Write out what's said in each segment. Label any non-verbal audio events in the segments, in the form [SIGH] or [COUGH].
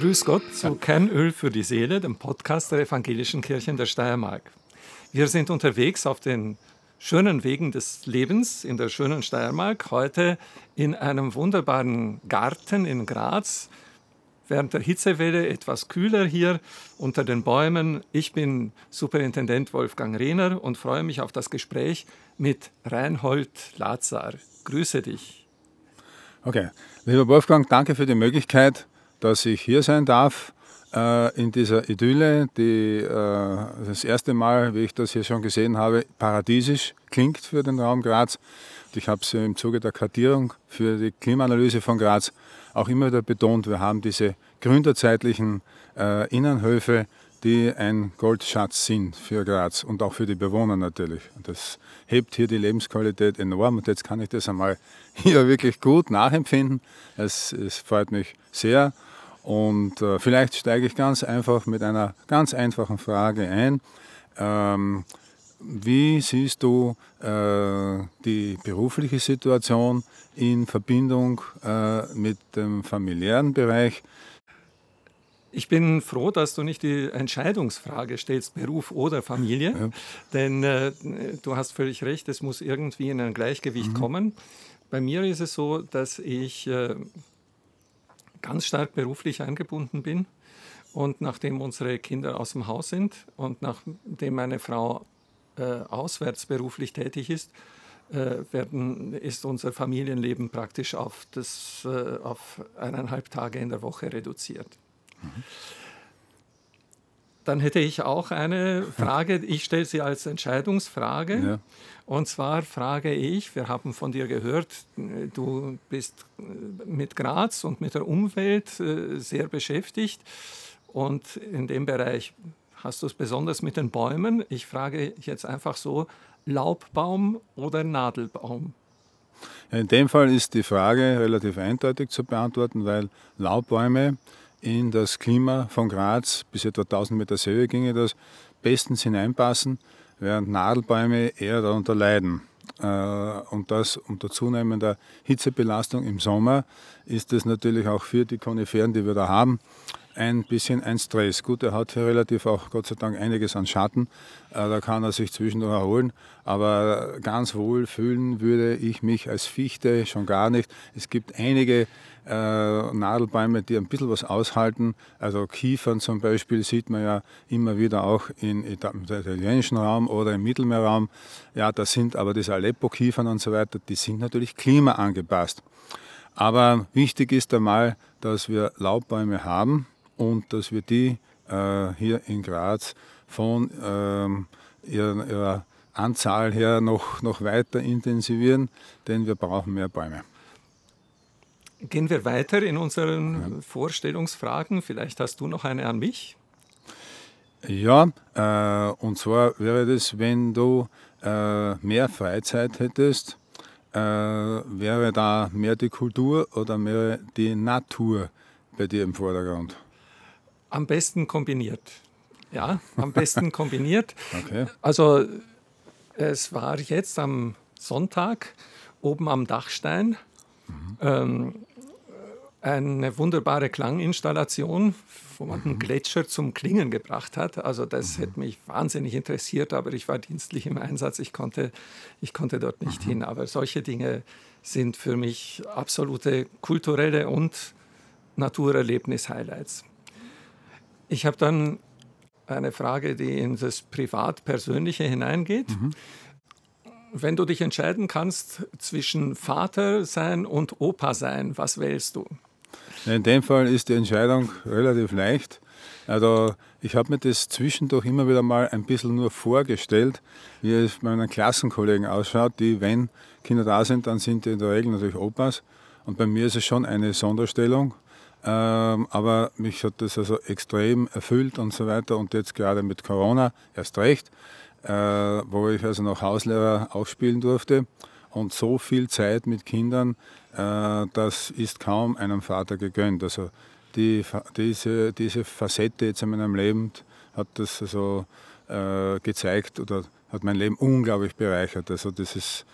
Grüß Gott zu Kernöl für die Seele, dem Podcast der Evangelischen Kirchen der Steiermark. Wir sind unterwegs auf den schönen Wegen des Lebens in der schönen Steiermark, heute in einem wunderbaren Garten in Graz. Während der Hitzewelle etwas kühler hier unter den Bäumen. Ich bin Superintendent Wolfgang Rehner und freue mich auf das Gespräch mit Reinhold Lazar. Grüße dich. Okay, lieber Wolfgang, danke für die Möglichkeit, dass ich hier sein darf äh, in dieser Idylle, die äh, das erste Mal, wie ich das hier schon gesehen habe, paradiesisch klingt für den Raum Graz. Ich habe es im Zuge der Kartierung für die Klimaanalyse von Graz auch immer wieder betont, wir haben diese gründerzeitlichen äh, Innenhöfe, die ein Goldschatz sind für Graz und auch für die Bewohner natürlich. Das hebt hier die Lebensqualität enorm und jetzt kann ich das einmal [LAUGHS] hier wirklich gut nachempfinden. Es, es freut mich sehr und äh, vielleicht steige ich ganz einfach mit einer ganz einfachen Frage ein. Ähm, wie siehst du äh, die berufliche Situation in Verbindung äh, mit dem familiären Bereich? Ich bin froh, dass du nicht die Entscheidungsfrage stellst, Beruf oder Familie, ja. denn äh, du hast völlig recht, es muss irgendwie in ein Gleichgewicht mhm. kommen. Bei mir ist es so, dass ich äh, ganz stark beruflich eingebunden bin. Und nachdem unsere Kinder aus dem Haus sind und nachdem meine Frau äh, auswärts beruflich tätig ist, äh, werden, ist unser Familienleben praktisch auf, das, äh, auf eineinhalb Tage in der Woche reduziert. Mhm. Dann hätte ich auch eine Frage, ich stelle sie als Entscheidungsfrage. Ja. Und zwar frage ich, wir haben von dir gehört, du bist mit Graz und mit der Umwelt äh, sehr beschäftigt. Und in dem Bereich hast du es besonders mit den Bäumen. Ich frage jetzt einfach so, Laubbaum oder Nadelbaum? In dem Fall ist die Frage relativ eindeutig zu beantworten, weil Laubbäume in das Klima von Graz, bis etwa 1000 Meter Höhe ginge das, bestens hineinpassen, während Nadelbäume eher darunter leiden. Äh, und das unter zunehmender Hitzebelastung im Sommer ist es natürlich auch für die Koniferen, die wir da haben, ein bisschen ein Stress. Gut, er hat hier relativ auch Gott sei Dank einiges an Schatten, äh, da kann er sich zwischendurch erholen, aber ganz wohl fühlen würde ich mich als Fichte schon gar nicht. Es gibt einige äh, Nadelbäume, die ein bisschen was aushalten, also Kiefern zum Beispiel sieht man ja immer wieder auch in, im italienischen Raum oder im Mittelmeerraum. Ja, das sind aber diese Aleppo-Kiefern und so weiter, die sind natürlich klimaangepasst. Aber wichtig ist einmal, dass wir Laubbäume haben, und dass wir die äh, hier in Graz von ähm, ihrer, ihrer, Anzahl her noch, noch weiter intensivieren, denn wir brauchen mehr Bäume. Gehen wir weiter in unseren ja. Vorstellungsfragen. Vielleicht hast du noch eine an mich. Ja, äh, und zwar wäre das, wenn du äh, mehr Freizeit hättest, äh, wäre da mehr die Kultur oder mehr die Natur bei dir im Vordergrund? Am besten kombiniert. Ja, am besten [LAUGHS] kombiniert. Okay. Also es war jetzt am Sonntag oben am Dachstein mhm. ähm, eine wunderbare Klanginstallation, wo man einen mhm. Gletscher zum Klingen gebracht hat. Also das mhm. hätte mich wahnsinnig interessiert, aber ich war dienstlich im Einsatz. Ich konnte, ich konnte dort nicht mhm. hin. Aber solche Dinge sind für mich absolute kulturelle und Naturerlebnis-Highlights. Ich habe dann eine Frage, die in das Privat-Persönliche hineingeht. Mhm. Wenn du dich entscheiden kannst zwischen Vater sein und Opa sein, was wählst du? In dem Fall ist die Entscheidung relativ leicht. Also ich habe mir das zwischendurch immer wieder mal ein bisschen nur vorgestellt, wie es bei meinen Klassenkollegen ausschaut, die, wenn Kinder da sind, dann sind die in der Regel natürlich Opas. Und bei mir ist es schon eine Sonderstellung. Ähm, aber mich hat das also extrem erfüllt und so weiter. Und jetzt gerade mit Corona erst recht, äh, wo ich also noch Hauslehrer auch spielen durfte. Und so viel Zeit mit Kindern, äh, das ist kaum einem Vater gegönnt. Also die, diese, diese Facette jetzt in meinem Leben hat das so äh, gezeigt oder hat mein Leben unglaublich bereichert. Also das ist,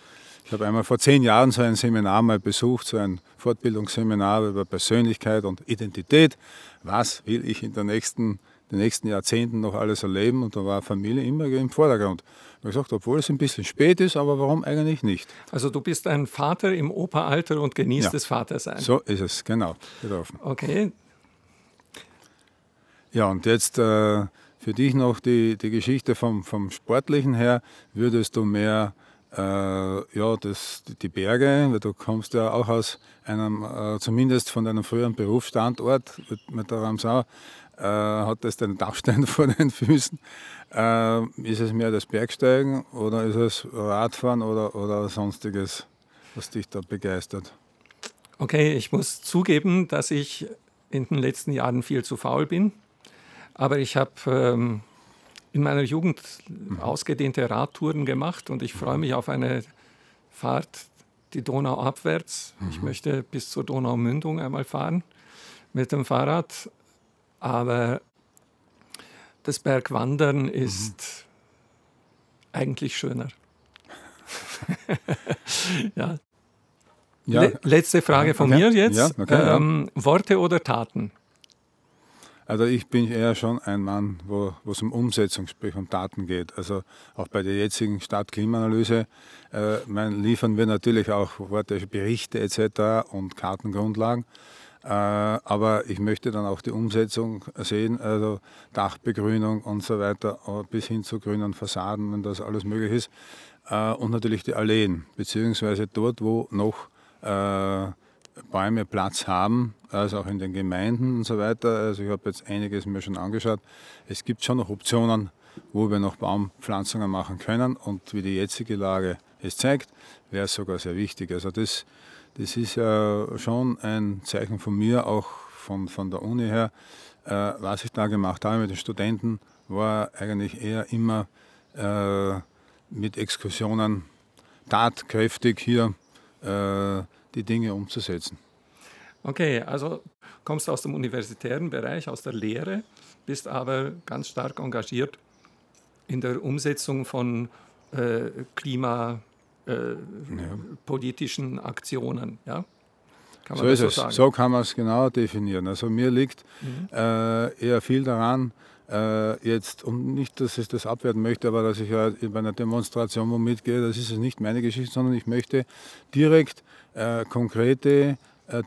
ich habe einmal vor zehn Jahren so ein Seminar mal besucht, so ein Fortbildungsseminar über Persönlichkeit und Identität. Was will ich in der nächsten, den nächsten Jahrzehnten noch alles erleben? Und da war Familie immer im Vordergrund. Ich habe gesagt, obwohl es ein bisschen spät ist, aber warum eigentlich nicht? Also du bist ein Vater im Operalter und genießt ja, das Vatersein. So ist es, genau. Okay. Ja, und jetzt äh, für dich noch die, die Geschichte vom, vom Sportlichen her. Würdest du mehr äh, ja, das, die Berge, weil du kommst ja auch aus einem, äh, zumindest von deinem früheren Berufsstandort mit der Ramsau, äh, hat das den Dachstein [LAUGHS] vor den Füßen. Äh, ist es mehr das Bergsteigen oder ist es Radfahren oder, oder sonstiges, was dich da begeistert? Okay, ich muss zugeben, dass ich in den letzten Jahren viel zu faul bin. Aber ich habe ähm, in meiner Jugend mhm. ausgedehnte Radtouren gemacht und ich freue mich auf eine Fahrt die Donau abwärts. Mhm. Ich möchte bis zur Donaumündung einmal fahren mit dem Fahrrad. Aber das Bergwandern ist mhm. eigentlich schöner. [LAUGHS] ja. ja. Le letzte Frage von okay. mir jetzt. Ja, okay, ähm, Worte oder Taten? Also ich bin eher schon ein Mann, wo es um Umsetzung, sprich um Daten geht. Also auch bei der jetzigen Stadtklimaanalyse äh, liefern wir natürlich auch Berichte etc. und Kartengrundlagen. Äh, aber ich möchte dann auch die Umsetzung sehen, also Dachbegrünung und so weiter, äh, bis hin zu grünen Fassaden, wenn das alles möglich ist. Äh, und natürlich die Alleen, beziehungsweise dort, wo noch äh, Bäume Platz haben, also auch in den Gemeinden und so weiter. Also ich habe jetzt einiges mir schon angeschaut. Es gibt schon noch Optionen, wo wir noch Baumpflanzungen machen können und wie die jetzige Lage es zeigt, wäre es sogar sehr wichtig. Also das, das ist ja schon ein Zeichen von mir, auch von, von der Uni her. Äh, was ich da gemacht habe mit den Studenten, war eigentlich eher immer äh, mit Exkursionen tatkräftig hier äh, die Dinge umzusetzen. Okay, also kommst du aus dem universitären Bereich, aus der Lehre, bist aber ganz stark engagiert in der Umsetzung von äh, klimapolitischen äh, ja. Aktionen. Ja? so ist so es. Sagen? So kann man es genau definieren. Also mir liegt mhm. äh, eher viel daran, äh, jetzt, um nicht, dass ich das abwerten möchte, aber dass ich ja bei einer Demonstration wo mitgehe, das ist nicht meine Geschichte, sondern ich möchte direkt äh, konkrete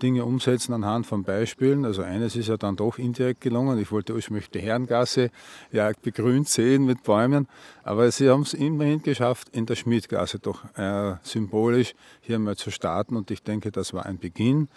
Dinge umsetzen anhand von Beispielen. Also eines ist ja dann doch indirekt gelungen. Ich wollte ursprünglich die Herrengasse ja begrünt sehen mit Bäumen, aber sie haben es immerhin geschafft, in der Schmidgasse doch äh, symbolisch hier mal zu starten und ich denke, das war ein Beginn.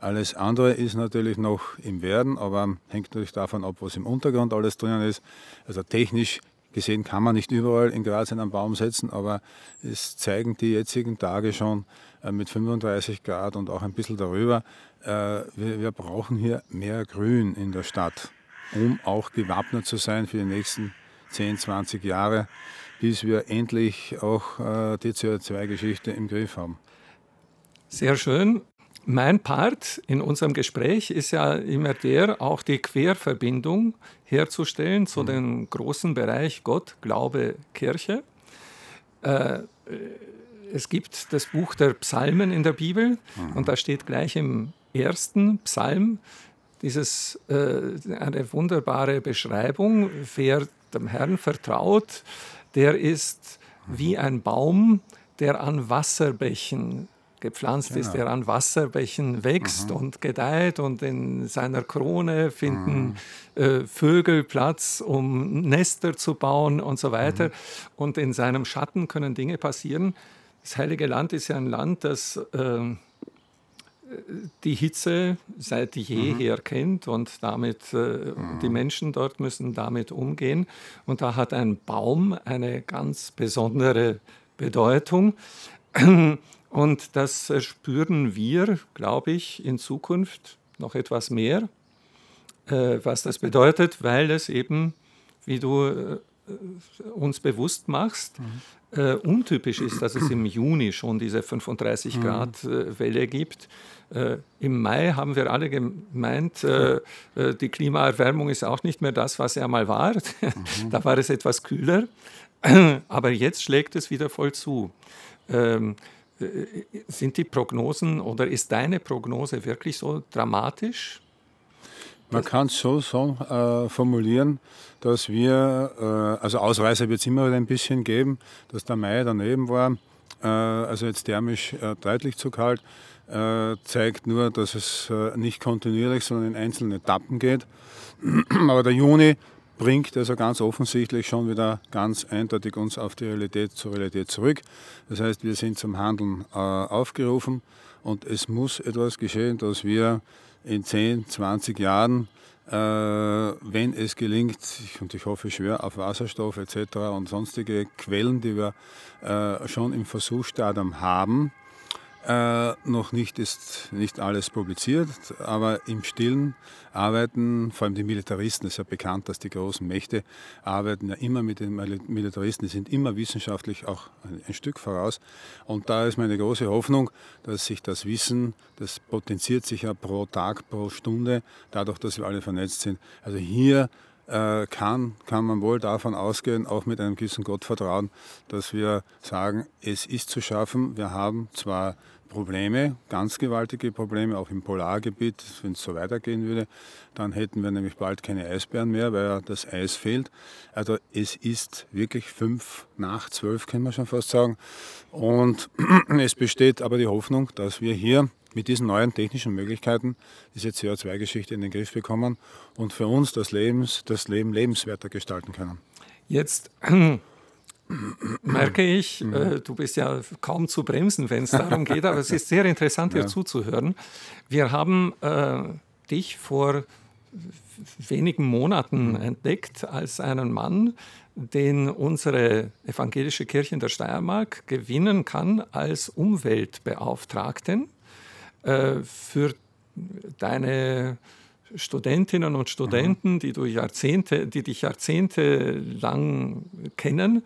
Alles andere ist natürlich noch im Werden, aber hängt natürlich davon ab, was im Untergrund alles drinnen ist. Also technisch gesehen kann man nicht überall in Graz einen Baum setzen, aber es zeigen die jetzigen Tage schon äh, mit 35 Grad und auch ein bisschen darüber, äh, wir, brauchen hier mehr Grün in der Stadt, um auch gewappnet zu sein für die nächsten 10, 20 Jahre, bis wir endlich auch äh, die CO2-Geschichte im Griff haben. Sehr schön. Mein Part in unserem Gespräch ist ja immer der, auch die Querverbindung herzustellen zu mhm. dem großen Bereich Gott, Glaube, Kirche. Äh, es gibt das Buch der Psalmen in der Bibel mhm. und da steht gleich im ersten Psalm dieses, äh, eine wunderbare Beschreibung, wer dem Herrn vertraut, der ist wie ein Baum, der an Wasserbächen gepflanzt genau. ist, der an Wasserbächen wächst mhm. und gedeiht und in seiner Krone finden mhm. äh, Vögel Platz, um Nester zu bauen und so weiter. Mhm. Und in seinem Schatten können Dinge passieren. Das Heilige Land ist ja ein Land, das äh, die Hitze seit jeher mhm. kennt und damit äh, die mhm. Menschen dort müssen damit umgehen. Und da hat ein Baum eine ganz besondere Bedeutung. Und das spüren wir, glaube ich, in Zukunft noch etwas mehr, äh, was das bedeutet, weil es eben, wie du uns bewusst machst. Mhm. Äh, untypisch ist, dass es im Juni schon diese 35 mhm. Grad äh, Welle gibt. Äh, Im Mai haben wir alle gemeint, äh, äh, die Klimaerwärmung ist auch nicht mehr das, was er mal war. [LAUGHS] Mhm. da war es etwas kühler. Aber jetzt schlägt es wieder voll zu. Ähm, äh, sind die Prognosen oder ist deine Prognose wirklich so dramatisch? Man kann es so, so äh, formulieren, dass wir, äh, also Ausreißer wird es immer wieder ein bisschen geben, dass der Mai daneben war, äh, also jetzt thermisch äh, deutlich zu kalt, äh, zeigt nur, dass es äh, nicht kontinuierlich, sondern in einzelnen Etappen geht. [CLEARS THROAT] Aber der Juni bringt also ganz offensichtlich schon wieder ganz eindeutig uns auf die Realität zur Realität zurück. Das heißt, wir sind zum Handeln aufgerufen und es muss etwas geschehen, dass wir in 10, 20 Jahren, äh, wenn es gelingt, und ich hoffe schwer auf Wasserstoff etc. und sonstige Quellen, die wir äh, schon im Versuchsstadium haben, äh, noch nicht ist nicht alles publiziert, aber im Stillen arbeiten, vor allem die Militaristen, es ist ja bekannt, dass die großen Mächte arbeiten ja immer mit den Militaristen, die sind immer wissenschaftlich auch ein, ein Stück voraus. Und da ist meine große Hoffnung, dass sich das Wissen, das potenziert sich ja pro Tag, pro Stunde, dadurch, dass wir alle vernetzt sind. Also hier kann, kann man wohl davon ausgehen, auch mit einem gewissen Gottvertrauen, dass wir sagen, es ist zu schaffen. Wir haben zwar Probleme, ganz gewaltige Probleme, auch im Polargebiet, wenn es so weitergehen würde, dann hätten wir nämlich bald keine Eisbären mehr, weil das Eis fehlt. Also es ist wirklich fünf nach zwölf, können wir schon fast sagen. Und [CLEARS THROAT] es besteht aber die Hoffnung, dass wir hier mit diesen neuen technischen Möglichkeiten diese CO2-Geschichte in den Griff bekommen und für uns das, Lebens, das Leben lebenswerter gestalten können. Jetzt [CLEARS THROAT] merke ich, äh, du bist ja kaum zu bremsen, wenn es darum geht, aber es ist sehr interessant, dir [LAUGHS] ja. zuzuhören. Wir haben äh, dich vor wenigen Monaten mhm. entdeckt als einen Mann, den unsere evangelische Kirche in der Steiermark gewinnen kann als Umweltbeauftragten äh, für deine Studentinnen und Studenten, mhm. die, du Jahrzehnte, die dich jahrzehntelang kennen.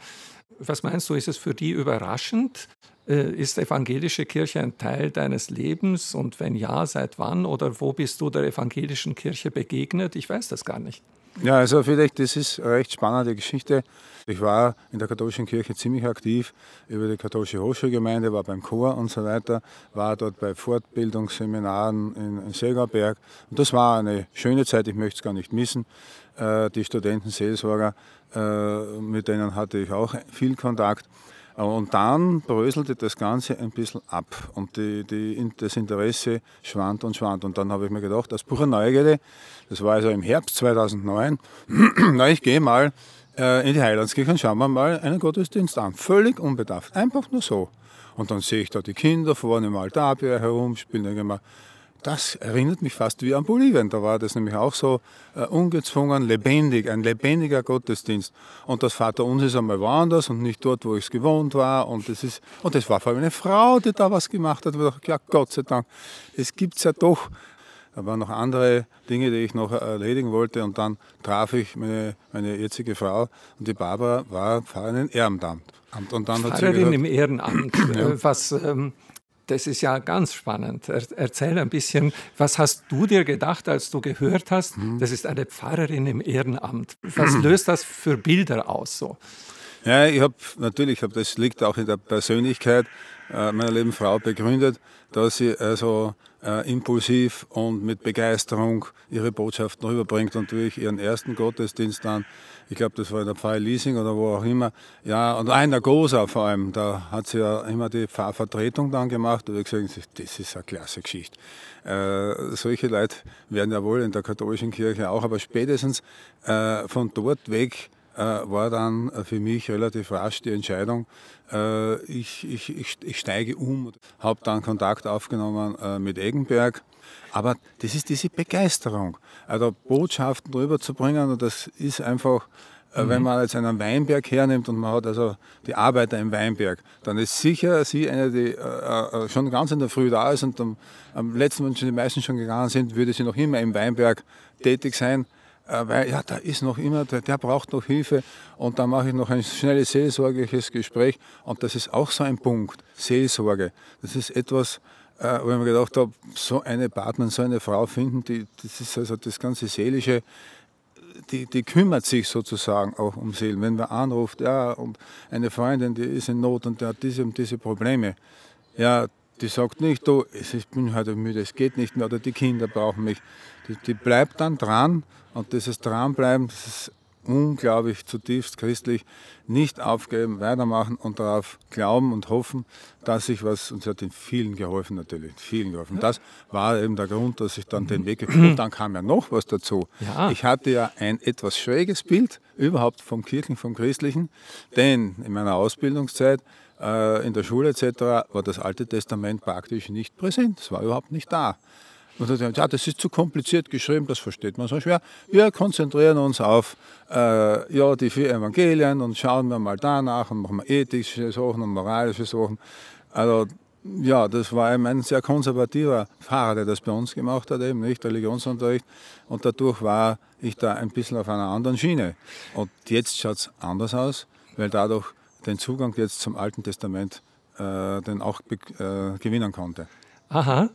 Was meinst du, ist es für die überraschend? Äh, ist evangelische Kirche ein Teil deines Lebens? Und wenn ja, seit wann? Oder wo bist du der evangelischen Kirche begegnet? Ich weiß das gar nicht. Ja, also vielleicht, das ist eine recht spannende Geschichte. Ich war in der katholischen Kirche ziemlich aktiv über die katholische Hochschulgemeinde, war beim Chor und so weiter, war dort bei Fortbildungsseminaren in, in Segerberg. Und das war eine schöne Zeit, ich möchte es gar nicht missen. Äh, die Studenten, Seelsorger, äh, mit denen hatte ich auch viel Kontakt. Und dann bröselte das Ganze ein bisschen ab und die, die, das Interesse schwand und schwand. Und dann habe ich mir gedacht, aus purer Neugierde, das war also im Herbst 2009, [CLEARS THROAT] na, ich gehe mal äh, in die Heilandskirche und schauen wir mal einen Gottesdienst an. Völlig unbedarft, einfach nur so. Und dann sehe ich da die Kinder vorne im Altarbier herumspielen. Denke mir, das erinnert mich fast wie an Bolivien. Da war das nämlich auch so äh, ungezwungen, lebendig, ein lebendiger Gottesdienst. Und das Vater uns ist einmal woanders und nicht dort, wo ich es gewohnt war. Und das, ist, und das war vor allem eine Frau, die da was gemacht hat. Und ich dachte, ja, Gott sei Dank, es gibt es ja doch. Da waren noch andere Dinge, die ich noch erledigen wollte. Und dann traf ich meine, meine jetzige Frau und die Barbara war Pfarrerin im Ehrenamt. Und dann Pfarrerin hat sie gesagt, im Ehrenamt. ja. [CLEARS THROAT] Was ähm, das ist ja ganz spannend. Er, erzähl ein bisschen, was hast du dir gedacht, als du gehört hast, mhm. das ist eine Pfarrerin im Ehrenamt. Was löst das für Bilder aus so? Ja, ich habe natürlich, das liegt auch in der Persönlichkeit äh, meiner lieben Frau begründet, dass sie also äh, impulsiv und mit Begeisterung ihre Botschaften rüberbringt und durch ihren ersten Gottesdienst dann ich glaube, das war in der Pfarre Leasing oder wo auch immer. Ja, und der Gosa vor allem, da hat sie ja immer die Pfarrvertretung dann gemacht. Und ich gesagt, das ist eine klasse Geschichte. Äh, solche Leute werden ja wohl in der katholischen Kirche auch, aber spätestens äh, von dort weg war dann für mich relativ rasch die Entscheidung, äh, ich, ich, ich, ich, steige um, habe dann Kontakt aufgenommen äh, mit Eggenberg. Aber das ist diese Begeisterung, also Botschaften rüberzubringen und das ist einfach, äh, mhm. wenn man jetzt einen Weinberg hernimmt und man hat also die Arbeiter im Weinberg, dann ist sicher sie eine, die äh, schon ganz in der Früh da ist und am, am letzten, wenn schon die meisten schon gegangen sind, würde sie noch immer im Weinberg tätig sein. Äh, weil ja, da ist noch immer, der, der braucht noch Hilfe und dann mache ich noch ein schnelles seelsorgliches Gespräch und das ist auch so ein Punkt, Seelsorge. Das ist etwas, äh, wo ich mir gedacht habe, so eine Partnerin, so eine Frau finden, die, das ist also das ganze Seelische, die, die kümmert sich sozusagen auch um Seelen. Wenn man anruft, ja, und eine Freundin, die ist in Not und die hat diese und diese Probleme, ja, die sagt nicht, du, ich bin heute müde, es geht nicht mehr, oder die Kinder brauchen mich. Die, die bleibt dann dran und dieses Dranbleiben, das ist unglaublich zutiefst christlich, nicht aufgeben, weitermachen und darauf glauben und hoffen, dass sich was, und sie hat in vielen geholfen natürlich, vielen geholfen. Das war eben der Grund, dass ich dann den Weg Und dann kam ja noch was dazu. Ja. Ich hatte ja ein etwas schräges Bild überhaupt vom Kirchen, vom Christlichen, denn in meiner Ausbildungszeit äh, in der Schule etc. war das Alte Testament praktisch nicht präsent, es war überhaupt nicht da. Und dann sagt, ja, das ist zu kompliziert geschrieben, das versteht man so schwer. Wir konzentrieren uns auf äh, ja, die vier Evangelien und schauen wir mal danach und machen ethische Sachen und moralische Sachen. Also ja, das war eben ein sehr konservativer Pfarrer, der das bei uns gemacht hat, eben nicht Religionsunterricht. Und dadurch war ich da ein bisschen auf einer anderen Schiene. Und jetzt schaut es anders aus, weil dadurch den Zugang jetzt zum Alten Testament äh, den auch äh, gewinnen konnte. Aha,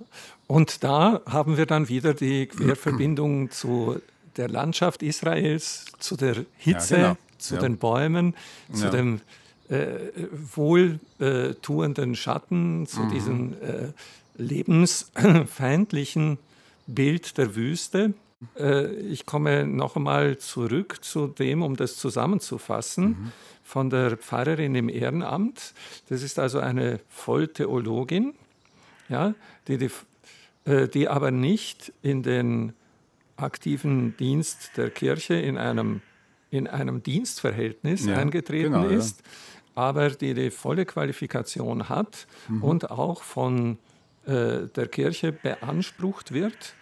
und da haben wir dann wieder die Querverbindung [CLEARS THROAT] zu der Landschaft Israels, zu der Hitze, ja, genau. zu ja. den Bäumen, zu ja. dem äh, wohltuenden Schatten, zu mhm. diesem äh, lebensfeindlichen Bild der Wüste. Äh, ich komme noch einmal zurück zu dem, um das zusammenzufassen. Mhm. Von der Pfarrerin im Ehrenamt. Das ist also eine Volltheologin, ja, die, die, äh, die aber nicht in den aktiven Dienst der Kirche in einem, in einem Dienstverhältnis ja, eingetreten genau, ist, ja. aber die die volle Qualifikation hat mhm. und auch von äh, der Kirche beansprucht wird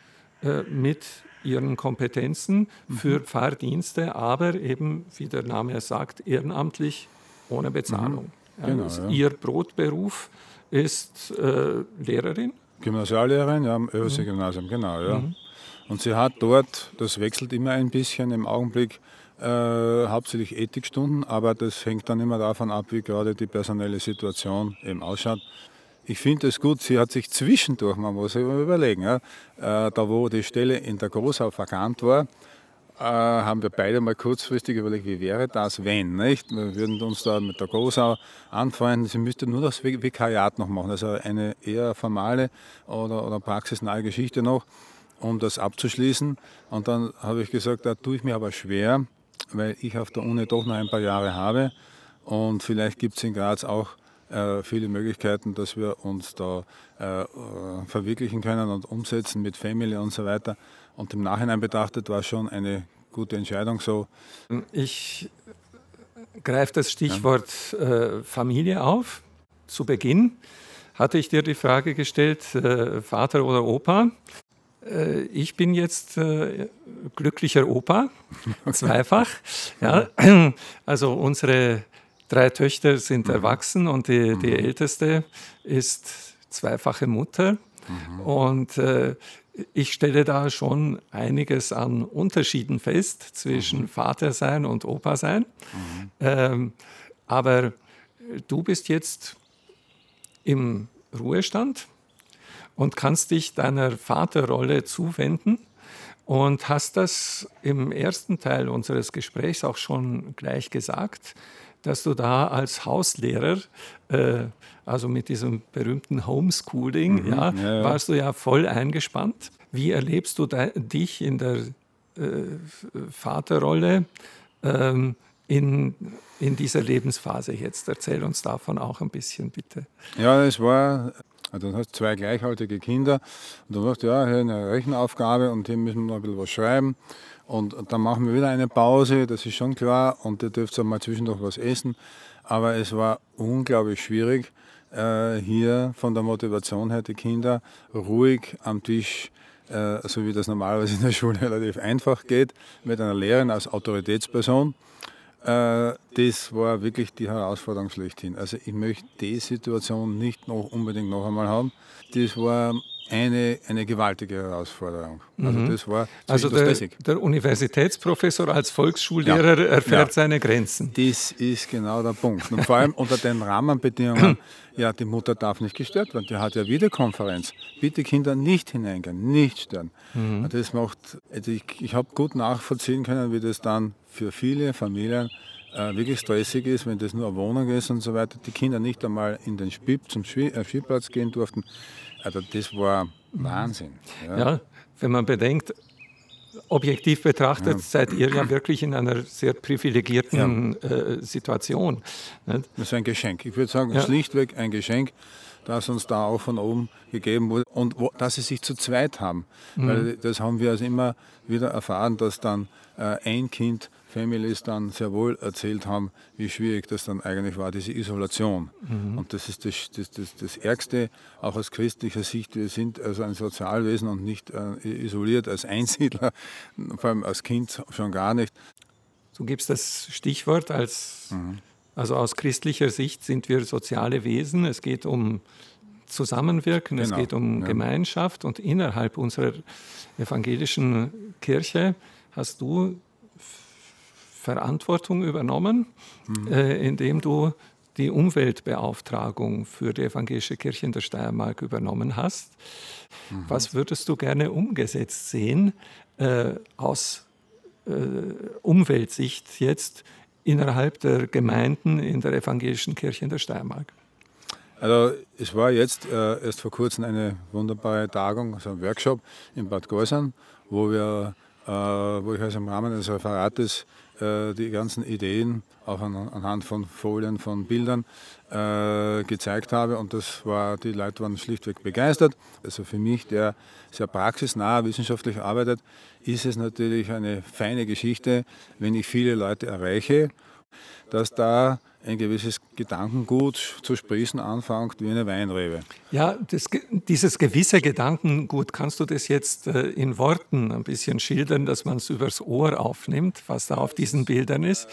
äh, mit ihren Kompetenzen mhm. für Pfarrdienste, aber eben, wie der Name sagt, ehrenamtlich ohne Bezahlung. Mhm. Genau, ja, ihr Brotberuf ist äh, Lehrerin? Gymnasiallehrerin, ja, am Översee-Gymnasium, mhm. genau, ja. Mhm. Und sie hat dort, das wechselt immer ein bisschen im Augenblick, äh, hauptsächlich Ethikstunden, aber das hängt dann immer davon ab, wie gerade die personelle Situation eben ausschaut. Ich finde es gut, sie hat sich zwischendurch, man muss sich überlegen, ja, äh, da wo die Stelle in der Großau vakant war, haben wir beide mal kurzfristig überlegt, wie wäre das, wenn, nicht? Wir würden uns da mit der Großau anfreunden, sie müsste nur das Vikariat noch machen, also eine eher formale oder, oder praxisnahe Geschichte noch, um das abzuschließen. Und dann habe ich gesagt, da tue ich mir aber schwer, weil ich auf der Uni doch noch ein paar Jahre habe und vielleicht gibt es in Graz auch äh, viele Möglichkeiten, dass wir uns da äh, verwirklichen können und umsetzen mit Family und so weiter. Und im Nachhinein betrachtet war schon eine gute Entscheidung so. Ich greife das Stichwort äh, Familie auf. Zu Beginn hatte ich dir die Frage gestellt, äh, Vater oder Opa. Äh, ich bin jetzt äh, glücklicher Opa, [LAUGHS] zweifach. Ja. [CLEARS THROAT] Also unsere drei Töchter sind mhm. erwachsen und die, die mhm. älteste ist zweifache Mutter. Mhm. Und äh, ich stelle da schon einiges an Unterschieden fest zwischen mhm. Vater sein und Opa sein. Mhm. Ähm, aber du bist jetzt im Ruhestand und kannst dich deiner Vaterrolle zuwenden und hast das im ersten Teil unseres Gesprächs auch schon gleich gesagt, dass du da als Hauslehrer äh, also mit diesem berühmten Homeschooling, mhm, ja, ja, ja, warst du ja voll eingespannt. Wie erlebst du dich in der äh, Vaterrolle ähm, in, in dieser Lebensphase jetzt? Erzähl uns davon auch ein bisschen, bitte. Ja, es war, also du hast zwei gleichaltrige Kinder und du sagst, ja, hier eine Rechenaufgabe und hier müssen wir noch ein bisschen was schreiben. Und, und dann machen wir wieder eine Pause, das ist schon klar, und ihr dürft auch mal zwischendurch was essen. Aber es war unglaublich schwierig, äh, hier von der Motivation her die Kinder ruhig am Tisch, äh, so wie das normalerweise in der Schule [LAUGHS] relativ einfach geht, mit einer Lehrerin als Autoritätsperson. Äh, das war wirklich die Herausforderung schlechthin. Also ich möchte die Situation nicht noch unbedingt noch einmal haben. Das war eine, eine gewaltige Herausforderung. Also Mhm. das war Also der, der Universitätsprofessor als Volksschullehrer Ja. erfährt Ja. seine Grenzen. Das ist genau der Punkt. Und vor allem unter den Rahmenbedingungen, [CLEARS THROAT] ja, die Mutter darf nicht gestört werden. Die hat ja Videokonferenz. Bitte Kinder nicht hineingehen, nicht stören. Und Das macht, also ich, ich habe gut nachvollziehen können, wie das dann für viele Familien äh, wirklich stressig ist, wenn das nur eine Wohnung ist und so weiter. Die Kinder nicht einmal in den Spiel, zum Spiel, äh, Spielplatz gehen durften. Also das war Wahnsinn. Ja. Ja, wenn man bedenkt, objektiv betrachtet, seid ihr ja wirklich in einer sehr privilegierten äh, Situation. Nicht? Das ist ein Geschenk. Ich würde sagen, Ja. schlichtweg ein Geschenk, das uns da auch von oben gegeben wurde und wo, dass sie sich zu zweit haben. Weil das haben wir also immer wieder erfahren, dass dann äh, ein Kind Families dann sehr wohl erzählt haben, wie schwierig das dann eigentlich war, diese Isolation. Und das ist das, das, das, das Ärgste, auch aus christlicher Sicht. Wir sind also ein Sozialwesen und nicht äh, isoliert als [LAUGHS] Einsiedler, vor allem als Kind schon gar nicht. Du gibst das Stichwort als, also aus christlicher Sicht sind wir soziale Wesen. Es geht um Zusammenwirken, es Genau, geht um ja. Gemeinschaft und innerhalb unserer evangelischen Kirche hast du Verantwortung übernommen, äh, indem du die Umweltbeauftragung für die evangelische Kirche in der Steiermark übernommen hast. Was würdest du gerne umgesetzt sehen äh, aus äh, Umweltsicht jetzt innerhalb der Gemeinden in der evangelischen Kirche in der Steiermark? Also es war jetzt äh, erst vor kurzem eine wunderbare Tagung, also ein Workshop in Bad Gorsern, wo wir, äh, wo ich also im Rahmen des Referates die ganzen Ideen auch an, anhand von Folien, von Bildern äh, gezeigt habe und das war, die Leute waren schlichtweg begeistert. Also für mich, der sehr praxisnah wissenschaftlich arbeitet, ist es natürlich eine feine Geschichte, wenn ich viele Leute erreiche dass da ein gewisses Gedankengut zu sprießen anfängt wie eine Weinrebe. Ja, das, dieses gewisse Gedankengut, kannst du das jetzt äh, in Worten ein bisschen schildern, dass man es übers Ohr aufnimmt, was da auf diesen Bildern ist?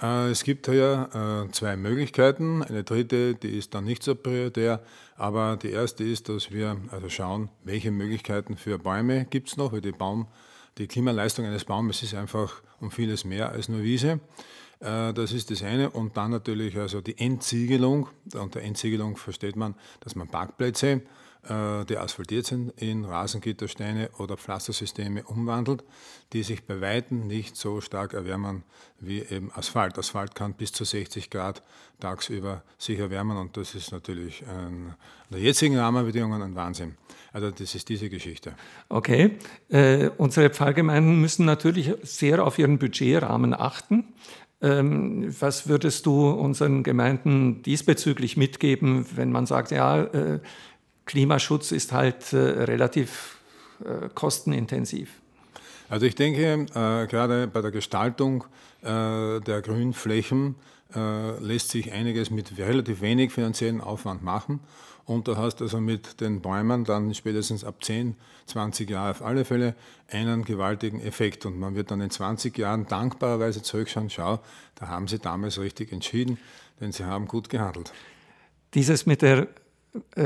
Äh, Es gibt hier äh, zwei Möglichkeiten. Eine dritte, die ist dann nicht so prioritär, aber die erste ist, dass wir also schauen, welche Möglichkeiten für Bäume gibt es noch, weil die, Baum, die Klimaleistung eines Baumes ist einfach um vieles mehr als nur Wiese. Äh, Das ist das eine. Und dann natürlich also die Entsiegelung. Unter Entsiegelung versteht man, dass man Parkplätze, die asphaltiert sind, in Rasengittersteine oder Pflastersysteme umwandelt, die sich bei Weitem nicht so stark erwärmen wie eben Asphalt. Asphalt kann bis zu 60 Grad tagsüber sich erwärmen und das ist natürlich ein, unter jetzigen Rahmenbedingungen ein Wahnsinn. Also das ist diese Geschichte. Okay, äh, unsere Pfarrgemeinden müssen natürlich sehr auf ihren Budgetrahmen achten. Ähm, was würdest du unseren Gemeinden diesbezüglich mitgeben, wenn man sagt, ja, äh, Klimaschutz ist halt äh, relativ äh, kostenintensiv? Also ich denke, äh, gerade bei der Gestaltung äh, der Grünflächen äh, lässt sich einiges mit relativ wenig finanziellen Aufwand machen. Und du hast also mit den Bäumen dann spätestens ab 10, 20 Jahren auf alle Fälle einen gewaltigen Effekt. Und man wird dann in 20 Jahren dankbarerweise zurückschauen, schau, da haben sie damals richtig entschieden, denn sie haben gut gehandelt. Dieses mit, der,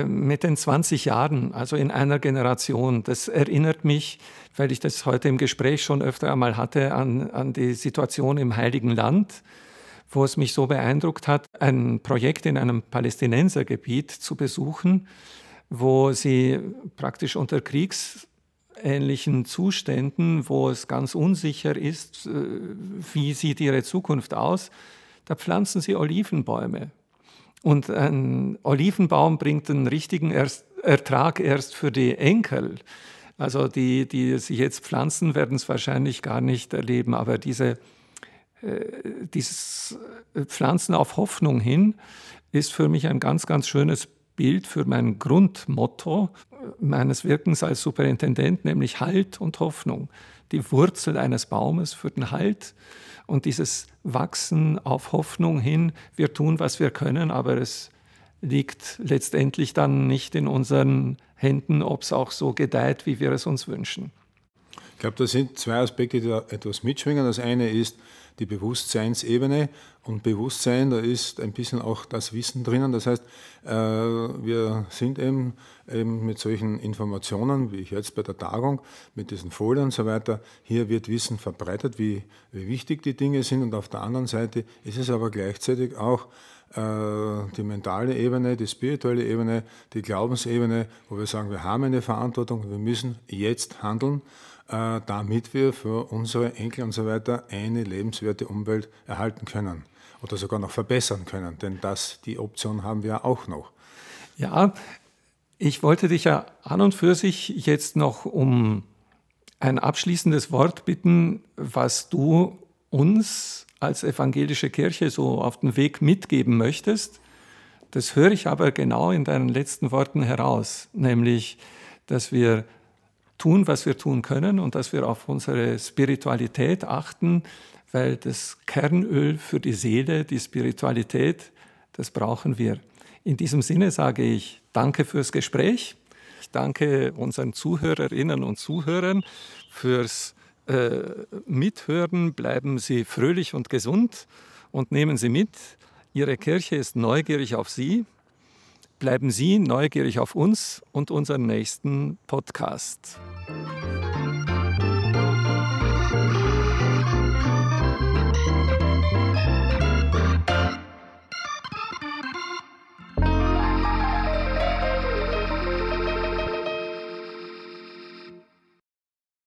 mit den 20 Jahren, also in einer Generation, das erinnert mich, weil ich das heute im Gespräch schon öfter einmal hatte, an, an die Situation im Heiligen Land, wo es mich so beeindruckt hat, ein Projekt in einem Palästinensergebiet zu besuchen, wo sie praktisch unter kriegsähnlichen Zuständen, wo es ganz unsicher ist, äh, wie sieht ihre Zukunft aus, da pflanzen sie Olivenbäume. Und ein Olivenbaum bringt einen richtigen erst, Ertrag erst für die Enkel. Also die, die sich jetzt pflanzen, werden es wahrscheinlich gar nicht erleben. Aber diese, äh, dieses Pflanzen auf Hoffnung hin ist für mich ein ganz, ganz schönes Bild für mein Grundmotto meines Wirkens als Superintendent, nämlich Halt und Hoffnung. Die Wurzel eines Baumes für den Halt und dieses Wachsen auf Hoffnung hin. Wir tun, was wir können, aber es liegt letztendlich dann nicht in unseren Händen, ob es auch so gedeiht, wie wir es uns wünschen. glaube, da sind zwei Aspekte, die da etwas mitschwingen. Das eine ist die Bewusstseinsebene. Und Bewusstsein, da ist ein bisschen auch das Wissen drinnen. Das heißt, äh, wir sind eben, eben mit solchen Informationen, wie jetzt bei der Tagung, mit diesen Folien und so weiter, hier wird Wissen verbreitet, wie, wie wichtig die Dinge sind. Und auf der anderen Seite ist es aber gleichzeitig auch äh, die mentale Ebene, die spirituelle Ebene, die Glaubensebene, wo wir sagen, wir haben eine Verantwortung, wir müssen jetzt handeln, damit wir für unsere Enkel und so weiter eine lebenswerte Umwelt erhalten können oder sogar noch verbessern können, denn das, die Option haben wir auch noch. Ja, ich wollte dich ja an und für sich jetzt noch um ein abschließendes Wort bitten, was du uns als evangelische Kirche so auf den Weg mitgeben möchtest. Das höre ich aber genau in deinen letzten Worten heraus, nämlich, dass wir tun, was wir tun können und dass wir auf unsere Spiritualität achten, weil das Kernöl für die Seele, die Spiritualität, das brauchen wir. In diesem Sinne sage ich danke fürs Gespräch. Ich danke unseren Zuhörerinnen und Zuhörern fürs äh, Mithören. Bleiben Sie fröhlich und gesund und nehmen Sie mit. Ihre Kirche ist neugierig auf Sie. Bleiben Sie neugierig auf uns und unseren nächsten Podcast.